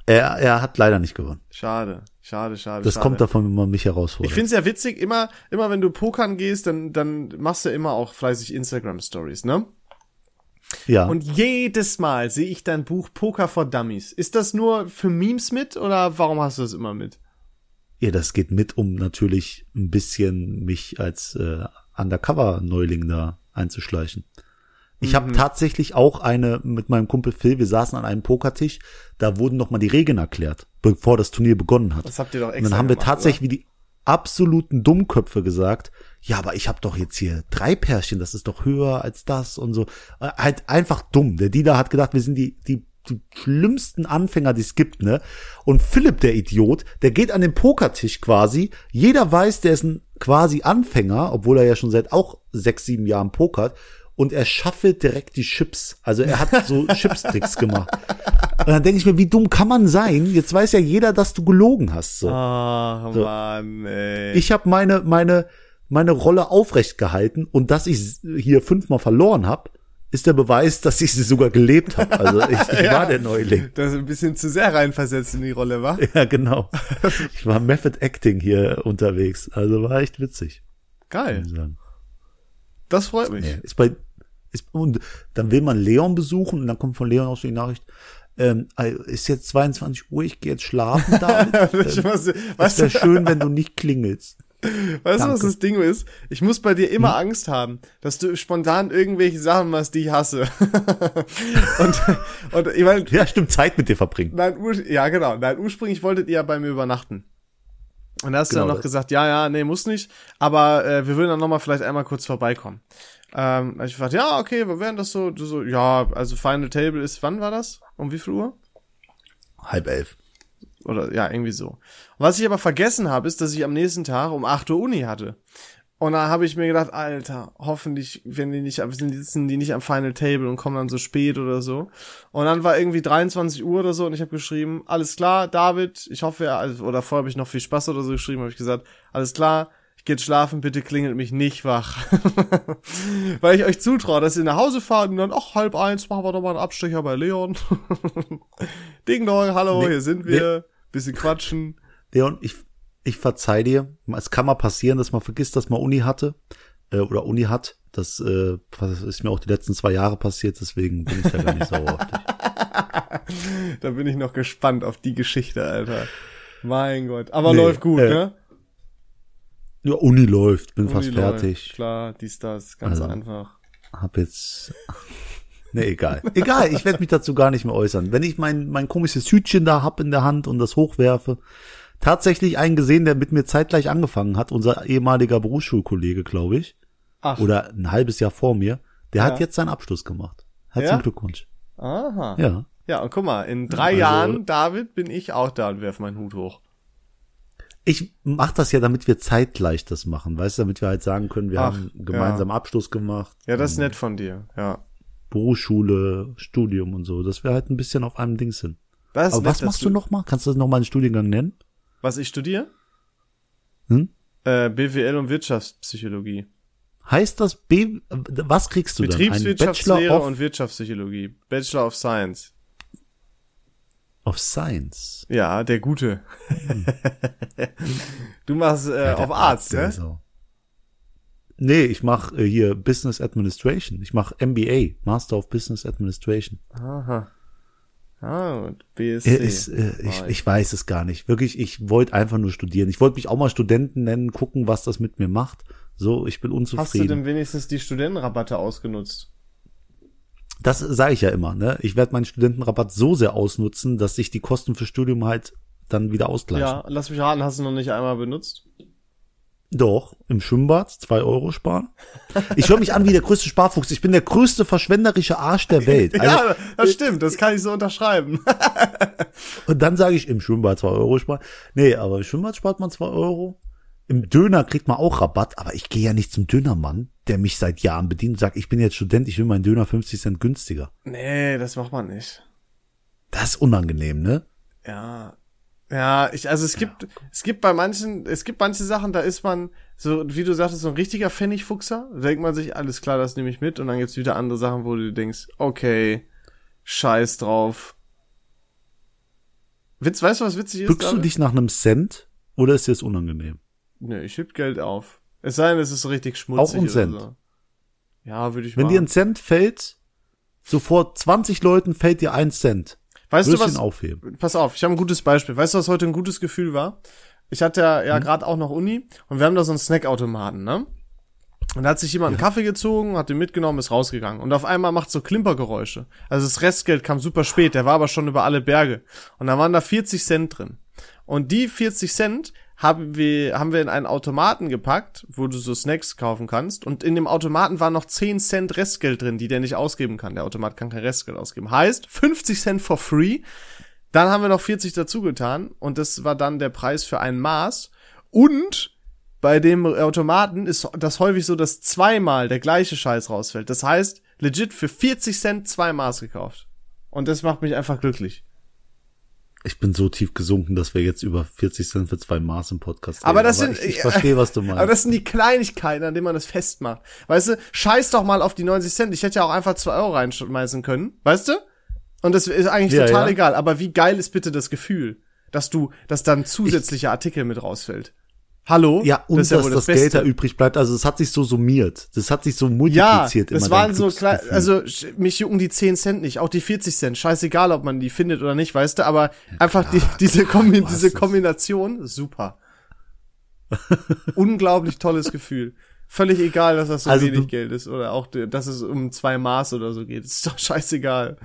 Er, er hat leider nicht gewonnen. Schade, schade, schade. Das schade. kommt davon, wenn man mich herausfordert. Ich find's ja witzig, immer, immer wenn du pokern gehst, dann, dann machst du immer auch fleißig Instagram-Stories, ne? ja. Und jedes Mal sehe ich dein Buch Poker for Dummies. Ist das nur für Memes mit oder warum hast du das immer mit? Ja, das geht mit, um natürlich ein bisschen mich als äh, Undercover-Neuling da einzuschleichen. Ich Mhm. habe tatsächlich auch eine mit meinem Kumpel Phil, wir saßen an einem Pokertisch, da wurden noch mal die Regeln erklärt, bevor das Turnier begonnen hat. Das habt ihr doch Und extra dann haben wir gemacht, tatsächlich wie die absoluten Dummköpfe gesagt, ja, aber ich habe doch jetzt hier drei Pärchen, das ist doch höher als das und so. Äh, Halt einfach dumm. Der Dieter hat gedacht, wir sind die, die, die schlimmsten Anfänger, die es gibt, ne? Und Philipp, der Idiot, der geht an den Pokertisch quasi. Jeder weiß, der ist ein quasi Anfänger, obwohl er ja schon seit auch sechs, sieben Jahren pokert. Und er schaffelt direkt die Chips. Also er hat so Chips-Tricks gemacht. Und dann denke ich mir, wie dumm kann man sein? Jetzt weiß ja jeder, dass du gelogen hast. So. Ach, Mann, ey. Ich habe meine meine meine Rolle aufrecht gehalten und dass ich hier fünfmal verloren habe, ist der Beweis, dass ich sie sogar gelebt habe. Also ich, ich Ja. war der Neuling. das ist ein bisschen zu sehr reinversetzt in die Rolle, wa? Ja, genau. Ich war Method Acting hier unterwegs. Also war echt witzig. Geil. Das freut mich. Ja, Ist bei ist, und dann will man Leon besuchen und dann kommt von Leon auch so die Nachricht, ähm, ist jetzt 22 Uhr, ich gehe jetzt schlafen, weiß, Es weißt du, schön, wenn du nicht klingelst. weißt du, was. Hm? das Ding ist? Ich muss bei dir immer Angst haben, dass du spontan irgendwelche Sachen machst, die ich hasse. und, und ich meine, Ja, stimmt, Zeit mit dir verbringen. nein, ja genau, nein, ursprünglich wolltet ihr ja bei mir übernachten. Und da hast du Genau dann noch das. gesagt, ja, ja, nee, muss nicht, aber äh, wir würden dann nochmal vielleicht einmal kurz vorbeikommen. Ähm, ich gefragt, ja, okay, wir werden das so, du so, ja, also Final Table ist, wann war das? Um wie viel Uhr? Halb elf. Oder ja, irgendwie so. Was ich aber vergessen habe, ist, dass ich am nächsten Tag um 8 Uhr Uni hatte. Und da habe ich mir gedacht, Alter, hoffentlich, wenn die nicht, sind- sitzen die nicht am Final Table und kommen dann so spät oder so. Und dann war irgendwie 23 Uhr oder so und ich habe geschrieben, alles klar, David, ich hoffe, also, oder vorher habe ich noch viel Spaß oder so geschrieben, habe ich gesagt, alles klar, ich gehe jetzt schlafen, bitte klingelt mich nicht wach. Weil ich euch zutraue, dass ihr nach Hause fahrt und dann, ach, halb eins, machen wir doch mal einen Abstecher bei Leon. Ding dong, hallo, Nee, hier sind wir, bisschen quatschen. Leon, ich, ich verzeih dir. Es kann mal passieren, dass man vergisst, dass man Uni hatte äh, oder Uni hat. Das, äh, ist mir auch die letzten zwei Jahre passiert, deswegen bin ich da gar nicht sauer auf dich. Da bin ich noch gespannt auf die Geschichte, Alter. Mein Gott. Aber Nee, läuft gut, äh, ne? Ja, Uni läuft, bin fast Uni fertig. Läuft. Klar, dies, das, ganz Also. einfach. Hab jetzt. Nee, egal. Egal, ich werde mich dazu gar nicht mehr äußern. Wenn ich mein, mein komisches Hütchen da hab in der Hand und das hochwerfe, tatsächlich einen gesehen, der mit mir zeitgleich angefangen hat, unser ehemaliger Berufsschulkollege, glaube ich, Ach, oder ein halbes Jahr vor mir, der Ja. hat jetzt seinen Abschluss gemacht. Herzlichen Ja? Glückwunsch. aha. Ja. Ja. und guck mal, in drei Also- Jahren, David, bin ich auch da und werf meinen Hut hoch. Ich mach das ja, damit wir zeitgleich das machen, weißt du, damit wir halt sagen können, wir Ach, haben gemeinsam Abschluss gemacht. Ja, das ist nett von dir, ja. Berufsschule, Studium und so, dass wir halt ein bisschen auf einem Dings sind. Das ist Aber nett, was machst du noch mal? Kannst du das noch mal einen Studiengang nennen? Was ich studiere? Hm? Äh, BWL und Wirtschaftspsychologie. Heißt das B, was kriegst du dann? Betriebswirtschaftslehre Bachelor of, und Wirtschaftspsychologie. Bachelor of Science. of Science. Ja, der Gute. Hm. du machst äh, Ja, auf Arzt, ne? so. Nee, ich mache äh, hier Business Administration. Ich mache MBA, Master of Business Administration. Aha. Ah, und BSC. Ist, äh, ich, ich weiß es gar nicht. Wirklich, ich wollte einfach nur studieren. Ich wollte mich auch mal Studenten nennen, gucken, was das mit mir macht. So, ich bin Hast du unzufrieden. denn wenigstens die Studentenrabatte ausgenutzt? das sage ich ja immer. Ne? Ich werde meinen Studentenrabatt so sehr ausnutzen, dass sich die Kosten für Studium halt dann wieder ausgleichen. Ja, lass mich raten, hast du noch nicht einmal benutzt? Doch, im Schwimmbad zwei Euro sparen. Ich höre mich an wie der größte Sparfuchs. Ich bin der größte verschwenderische Arsch der Welt. Also, ja, das stimmt, das kann ich so unterschreiben. Und dann sage ich im Schwimmbad zwei Euro sparen. Nee, aber im Schwimmbad spart man zwei Euro. Im Döner kriegt man auch Rabatt, aber ich gehe ja nicht zum Dönermann, der mich seit Jahren bedient und sagt, ich bin jetzt Student, ich will meinen Döner 50 Cent günstiger. nee, das macht man nicht. Das ist unangenehm, ne? Ja. Ja, ich, also es gibt, es gibt bei manchen, es gibt manche Sachen, da ist man, so, wie du sagtest, so ein richtiger Pfennigfuchser. Da denkt man sich, alles klar, das nehme ich mit. Und dann gibt's wieder andere Sachen, wo du denkst, okay, scheiß drauf. Witz, weißt du, was witzig ist? Bückst du dich nach einem Cent oder ist dir das unangenehm? Nee, ich heb Geld auf. Es sei denn, es ist so richtig schmutzig Auch ein Cent. so. Ja, würde ich Wenn machen. dir ein Cent fällt, so vor 20 Leuten fällt dir ein Cent. Weißt du was? aufheben? Pass auf, ich habe ein gutes Beispiel. Weißt du, was heute ein gutes Gefühl war? Ich hatte ja, ja Hm? gerade auch noch Uni und wir haben da so einen Snackautomaten, ne? Und da hat sich jemand einen Kaffee gezogen, hat den mitgenommen, ist rausgegangen. Und auf einmal macht so Klimpergeräusche. Also das Restgeld kam super spät, der war aber schon über alle Berge. Und da waren da 40 Cent drin. Und die 40 Cent haben wir, haben wir in einen Automaten gepackt, wo du so Snacks kaufen kannst. Und in dem Automaten waren noch 10 Cent Restgeld drin, die der nicht ausgeben kann. Der Automat kann kein Restgeld ausgeben. Heißt, 50 Cent for free. Dann haben wir noch 40 dazu getan. Und das war dann der Preis für ein Maß. Und bei dem Automaten ist das häufig so, dass zweimal der gleiche Scheiß rausfällt. Das heißt, legit für 40 Cent zwei Maß gekauft. Und das macht mich einfach glücklich. Ich bin so tief gesunken, dass wir jetzt über 40 Cent für zwei Maß im Podcast Aber reden. das sind, ich, ich verstehe, was du meinst. Aber das sind die Kleinigkeiten, an denen man das festmacht. Weißt du, scheiß doch mal auf die 90 Cent. Ich hätte ja auch einfach 2 Euro reinschmeißen können. Weißt du? Und das ist eigentlich Ja, total ja. egal. Aber wie geil ist bitte das Gefühl, dass du, dass dann zusätzlicher Artikel mit rausfällt? Hallo? ja, und das ja dass wohl das, das, Geld da übrig bleibt. Also es hat sich so summiert. Das hat sich so Ja, multipliziert. das immer waren so klein, also mich jucken die 10 Cent nicht, auch die 40 Cent, scheißegal, ob man die findet oder nicht, weißt du, aber einfach die, diese, Kombi diese es. Kombination, super. Unglaublich tolles Gefühl. Völlig egal, dass das so Also wenig Geld ist oder auch, dass es um zwei Maß oder so geht. Ist doch scheißegal.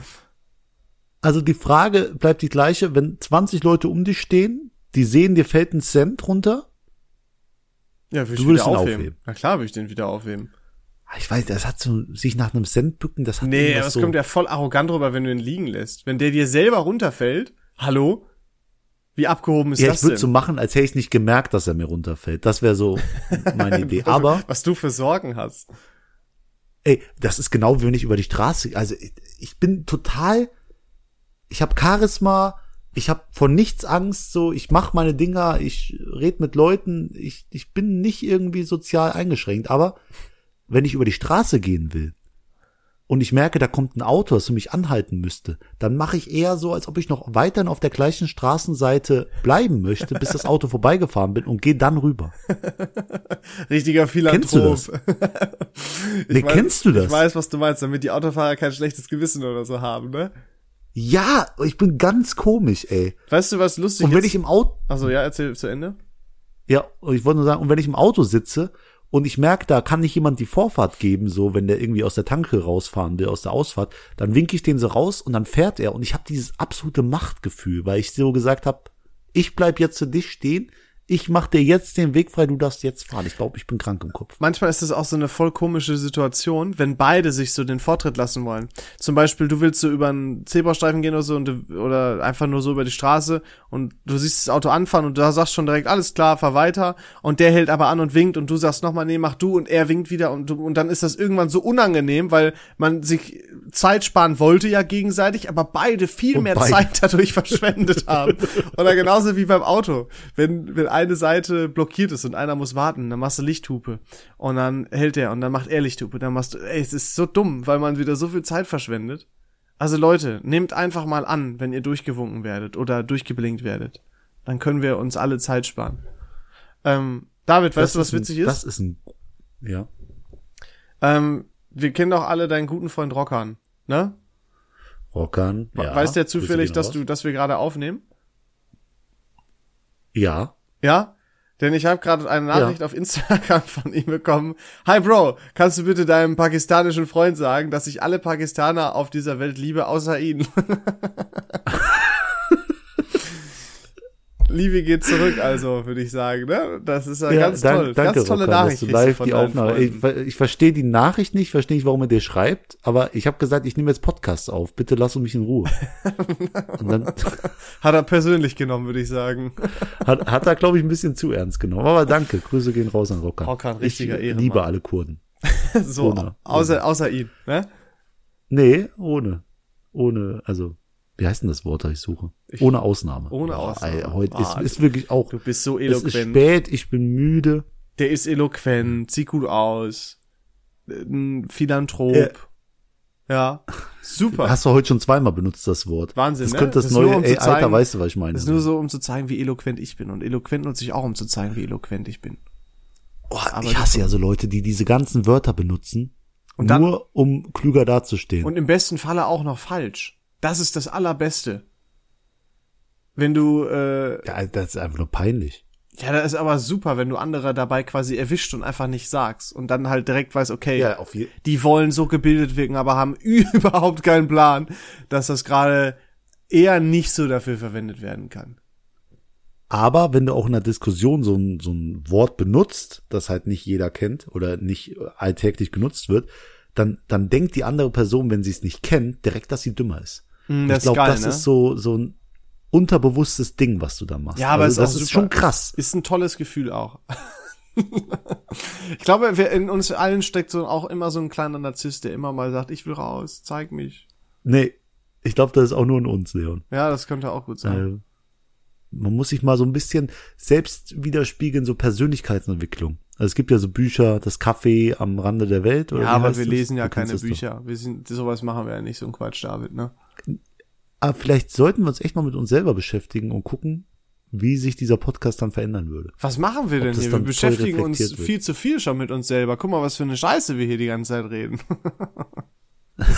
Also die Frage bleibt die gleiche, wenn 20 Leute um dich stehen, die sehen, dir fällt ein Cent runter. Ja, würde Du ich wieder aufheben. aufheben. Na klar, würde ich den wieder aufheben. Ah, Ich weiß, das hat so, sich nach einem Cent bücken, das hat Nee, aber es so. kommt ja voll arrogant rüber, wenn du ihn liegen lässt. Wenn der dir selber runterfällt, hallo? Wie abgehoben ist ja, das ich würde so machen, als hätte ich nicht gemerkt, dass er mir runterfällt. Das wäre so meine Idee. Aber, Was du für Sorgen hast. ey, das ist genau, wie wenn ich über die Straße, also ich, ich bin total, ich habe Charisma, ich habe vor nichts Angst, so, ich mache meine Dinger, ich red mit Leuten, ich, ich bin nicht irgendwie sozial eingeschränkt, aber wenn ich über die Straße gehen will und ich merke, da kommt ein Auto, das mich anhalten müsste, dann mache ich eher so, als ob ich noch weiterhin auf der gleichen Straßenseite bleiben möchte, bis das Auto vorbeigefahren bin und gehe dann rüber. Richtiger Kennst du Philanthrop. das? Nee, kennst du das? Ich weiß, was du meinst, damit die Autofahrer kein schlechtes Gewissen oder so haben, ne? Ja, ich bin ganz komisch, ey. Weißt du, was lustig Und wenn ist? ich im Auto, also ja, erzähl zu Ende. ja, und ich wollte nur sagen, und wenn ich im Auto sitze und ich merke, da kann nicht jemand die Vorfahrt geben, so wenn der irgendwie aus der Tanke rausfahren will, aus der Ausfahrt, dann winke ich den so raus und dann fährt er und ich habe dieses absolute Machtgefühl, weil ich so gesagt habe, ich bleib jetzt für dich stehen, ich mach dir jetzt den Weg frei, du darfst jetzt fahren. Ich glaube, ich bin krank im Kopf. Manchmal ist es auch so eine voll komische Situation, wenn beide sich so den Vortritt lassen wollen. Zum Beispiel, du willst so über einen Zebrastreifen gehen oder so und du, oder einfach nur so über die Straße und du siehst das Auto anfahren und da sagst schon direkt, alles klar, fahr weiter und der hält aber an und winkt und du sagst nochmal, nee, mach du und er winkt wieder und du, und dann ist das irgendwann so unangenehm, weil man sich Zeit sparen wollte ja gegenseitig, aber beide viel Und mehr beide. Zeit dadurch verschwendet haben. Oder genauso wie beim Auto. Wenn, wenn eine Seite blockiert ist und einer muss warten, dann machst du Lichthupe. Und dann hält er und dann macht er Lichthupe. Dann machst du, ey, es ist so dumm, weil man wieder so viel Zeit verschwendet. Also Leute, nehmt einfach mal an, wenn ihr durchgewunken werdet oder durchgeblinkt werdet. Dann können wir uns alle Zeit sparen. Ähm, David, weißt du, was ein, witzig ist? Das ist ein, ja. Ähm, wir kennen doch alle deinen guten Freund Rockern, ne? Rockern, ja. Weiß der zufällig, dass raus. du, dass wir gerade aufnehmen? Ja. Ja? Denn ich habe gerade eine Nachricht auf Instagram von ihm bekommen. Hi Bro, kannst du bitte deinem pakistanischen Freund sagen, dass ich alle Pakistaner auf dieser Welt liebe, außer ihn? Liebe geht zurück, also würde ich sagen, ne? Das ist ja, ganz dank- toll. Danke, ganz tolle Rocker, Nachricht. dass du live die Aufnahme. Ich, Freunden. ich verstehe die Nachricht nicht, verstehe nicht, warum er dir schreibt, aber ich habe gesagt, ich nehme jetzt Podcasts auf. Bitte lass mich in Ruhe. Hat er persönlich genommen, würde ich sagen. hat, hat er, glaube ich, ein bisschen zu ernst genommen. Aber danke, Grüße gehen raus an Rocker. Rocker, richtiger ich Ehrenmann. liebe alle Kurden. so, Ohne. außer, außer ihn, ne? Nee, ohne. Ohne, also, wie heißt denn das Wort, das ich suche? ohne Ausnahme. ohne Ausnahme. ey, heute Ah, ist, ist wirklich auch, Du bist so es ist eloquent. spät, ich bin müde. Der ist eloquent, sieht gut aus. Ein Philanthrop. Ja. Ja. Super. Hast du heute schon zweimal benutzt, das Wort. Wahnsinn, Das ne? könnte das, Das nur, neue, um ey, Alter, zeigen- weißt du, was ich meine? Das ist nur so, um zu zeigen, wie eloquent ich bin. Und eloquent nutze ich auch, um zu zeigen, wie eloquent ich bin. Oh, Aber ich hasse ja so Leute, die diese ganzen Wörter benutzen, Und dann- nur um klüger dazustehen. Und im besten Falle auch noch falsch. Das ist das Allerbeste. Wenn du, äh, ja, das ist einfach nur peinlich. ja, das ist aber super, wenn du andere dabei quasi erwischt und einfach nicht sagst. Und dann halt direkt weißt, okay, jeden die wollen so gebildet wirken, aber haben überhaupt keinen Plan, dass das gerade eher nicht so dafür verwendet werden kann. Aber wenn du auch in einer Diskussion so ein, so ein Wort benutzt, das halt nicht jeder kennt oder nicht alltäglich genutzt wird, dann, dann denkt die andere Person, wenn sie es nicht kennt, direkt, dass sie dümmer ist. Mm, ich glaube, das ne? ist so, so ein unterbewusstes Ding, was du da machst. Ja, aber also, ist das ist schon krass. Ist ein tolles Gefühl auch. ich glaube, wir, in uns allen steckt so auch immer so ein kleiner Narzisst, der immer mal sagt, ich will raus, zeig mich. Nee, ich glaube, das ist auch nur in uns, Leon. Ja, das könnte auch gut sein. Äh, man muss sich mal so ein bisschen selbst widerspiegeln, so Persönlichkeitsentwicklung. Also es gibt ja so Bücher, das Café am Rande der Welt. Oder ja, aber wir das? lesen ja keine. Bücher. Wir sind, sowas machen wir ja nicht, so ein Quatsch, David, ne? Aber vielleicht sollten wir uns echt mal mit uns selber beschäftigen und gucken, wie sich dieser Podcast dann verändern würde. Was machen wir denn hier? Wir beschäftigen uns wird. viel zu viel schon mit uns selber. Guck mal, was für eine Scheiße wir hier die ganze Zeit reden.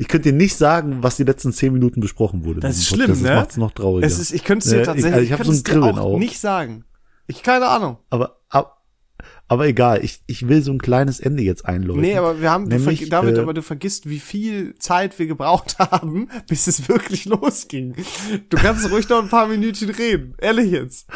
Ich könnte dir nicht sagen, was die letzten zehn Minuten besprochen wurde. Das ist schlimm, Podcast. ne? Das macht's noch trauriger. Es ist, ich könnte es dir Ne, ich- tatsächlich, also ich, ich so dir auch. nicht sagen. Ich keine Ahnung. aber, aber, egal, ich, ich will so ein kleines Ende jetzt einläuten. Nee, aber wir haben, du Nämlich, verg- David, äh, aber du vergisst, wie viel Zeit wir gebraucht haben, bis es wirklich losging. Du kannst ruhig noch ein paar Minütchen reden. Ehrlich jetzt.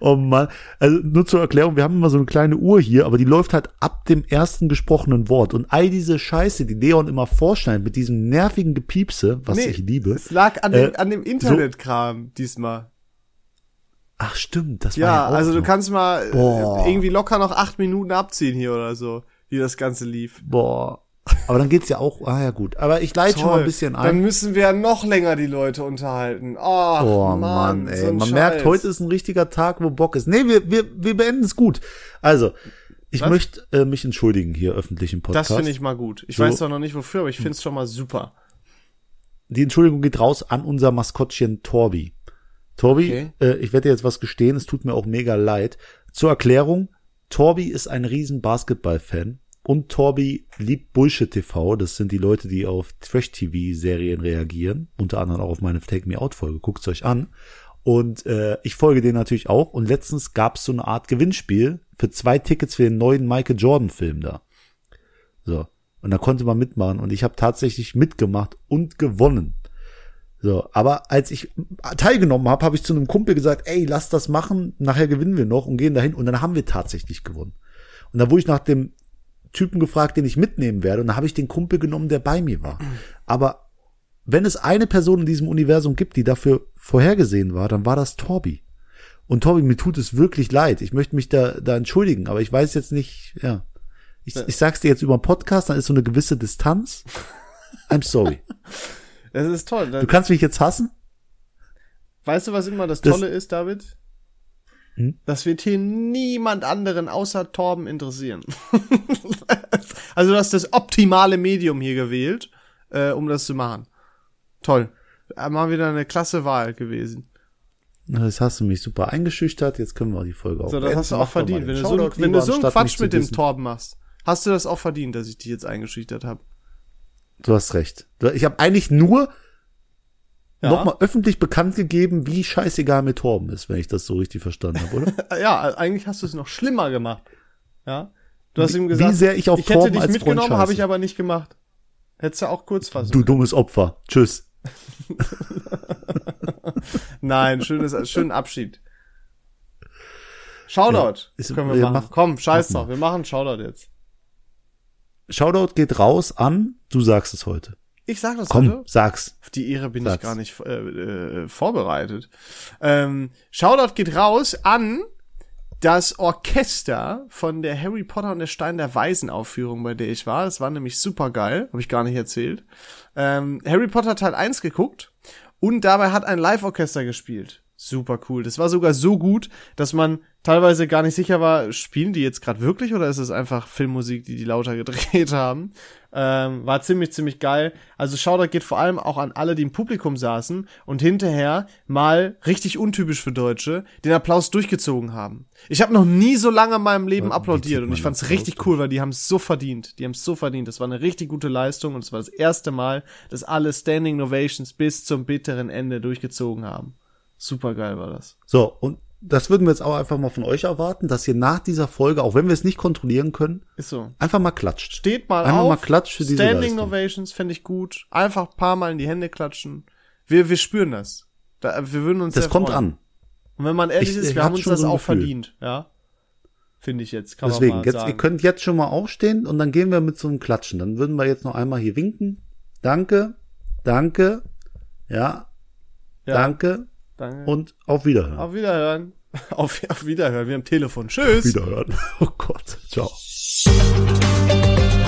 Oh Mann. Also nur zur Erklärung, wir haben immer so eine kleine Uhr hier, aber die läuft halt ab dem ersten gesprochenen Wort. Und all diese Scheiße, die Leon immer vorschneidet, mit diesem nervigen Gepiepse, was ich liebe. Es lag an dem, Äh, an dem Internetkram diesmal. Ach stimmt, das war Ja, ja auch also du noch. kannst mal Boah. äh, irgendwie locker noch acht Minuten abziehen hier oder so, wie das Ganze lief. Boah. Aber dann geht's ja auch, ah ja gut. Aber ich leite schon mal ein bisschen Dann ein. müssen wir ja noch länger die Leute unterhalten. Oh, Oh Mann, Mann, ey. so Man Scheiß. merkt, heute ist ein richtiger Tag, wo Bock ist. Nee, wir, wir, wir beenden es gut. Also, ich Was? möchte äh, mich entschuldigen hier öffentlich im Podcast. Das finde ich mal gut. Ich So. weiß zwar noch nicht wofür, aber ich finde es schon mal super. Die Entschuldigung geht raus an unser Maskottchen Torbi. Torbi, Okay. äh, ich werde dir jetzt was gestehen, es tut mir auch mega leid. Zur Erklärung, Torbi ist ein riesen Basketball-Fan und Torbi liebt Bullshit TV. Das sind die Leute, die auf Trash-TV-Serien reagieren. Unter anderem auch auf meine Take Me Out-Folge. Guckt's euch an. Und äh, ich folge denen natürlich auch. Und letztens gab's so eine Art Gewinnspiel für zwei Tickets für den neuen Michael Jordan-Film da. So. Und da konnte man mitmachen. Und ich habe tatsächlich mitgemacht und gewonnen. So, aber als ich teilgenommen habe, habe ich zu einem Kumpel gesagt, ey, lass das machen, nachher gewinnen wir noch und gehen dahin. Und dann haben wir tatsächlich gewonnen. Und da wurde ich nach dem Typen gefragt, den ich mitnehmen werde. Und da habe ich den Kumpel genommen, der bei mir war. Aber wenn es eine Person in diesem Universum gibt, die dafür vorhergesehen war, dann war das Torbi. Und Torbi, mir tut es wirklich leid. Ich möchte mich da, da entschuldigen, aber ich weiß jetzt nicht, ja. Ich, ich sag's dir jetzt über den Podcast, dann ist so eine gewisse Distanz. I'm sorry. Das ist toll. Du kannst mich jetzt hassen? weißt du, was immer das Das- Tolle ist, David? Hm? Das wird hier niemand anderen außer Torben interessieren. also du hast das optimale Medium hier gewählt. äh, um das zu machen. Toll. Mal wieder eine klasse Wahl gewesen. Das hast du mich super eingeschüchtert, jetzt können wir die Folge auch So, das hast du auch verdient. Wenn du so, wenn du so einen Quatsch mit dem. Torben machst, hast du das auch verdient, dass ich dich jetzt eingeschüchtert habe. Du hast recht. Ich habe eigentlich nur Ja. nochmal öffentlich bekannt gegeben, wie scheißegal mir Torben ist, wenn ich das so richtig verstanden habe, oder? Ja, eigentlich hast du es noch schlimmer gemacht. Ja. Du hast Wie- ihm gesagt, wie sehr ich auf ich hätte dich mitgenommen, habe ich aber nicht gemacht. Hättest du auch kurz fassen. du dummes Opfer. Tschüss. Nein, schönes, schönen Abschied. Shoutout ist- können wir ja, machen. mach- Komm, scheiß mach drauf, wir machen Shoutout jetzt. Shoutout geht raus an, du sagst es heute. Ich sag das Komm, heute. sag's. Auf die Ehre bin Sag's. ich gar nicht äh, äh, vorbereitet. Ähm, Shoutout geht raus an das Orchester von der Harry Potter und der Stein der Weisen Aufführung, bei der ich war. Das war nämlich super geil, habe ich gar nicht erzählt. Ähm, Harry Potter Teil 1 geguckt und dabei hat ein Live-Orchester gespielt. Super cool. Das war sogar so gut, dass man teilweise gar nicht sicher war, spielen die jetzt gerade wirklich oder ist es einfach Filmmusik, die die lauter gedreht haben. Ähm, war ziemlich, ziemlich geil. Also Shoutout geht vor allem auch an alle, die im Publikum saßen und hinterher mal richtig untypisch für Deutsche den Applaus durchgezogen haben. Ich habe noch nie so lange in meinem Leben applaudiert und ich fand's richtig cool, weil die haben es so verdient. Die haben es so verdient. Das war eine richtig gute Leistung und es war das erste Mal, dass alle Standing Novations bis zum bitteren Ende durchgezogen haben. Super geil war das. So, und das würden wir jetzt auch einfach mal von euch erwarten, dass ihr nach dieser Folge, auch wenn wir es nicht kontrollieren können, Ist so. einfach mal klatscht. Steht mal Einfach auf. mal Klatsch für diese Standing. Novations fände ich gut. Einfach ein paar Mal in die Hände klatschen. Wir, wir spüren das. Da, wir würden uns Das kommt freuen. an. Und wenn man ehrlich Ich- ist, wir hab haben uns das so auch Gefühl. verdient, ja. Finde ich jetzt, kann Deswegen, man mal jetzt, sagen. ihr könnt jetzt schon mal aufstehen und dann gehen wir mit so einem Klatschen. Dann würden wir jetzt noch einmal hier winken. Danke, danke, ja, ja, danke Danke. Äh, Und auf Wiederhören. Auf Wiederhören. Auf, auf Wiederhören. Wir am Telefon. Tschüss. Auf Wiederhören. Oh Gott. Ciao. Musik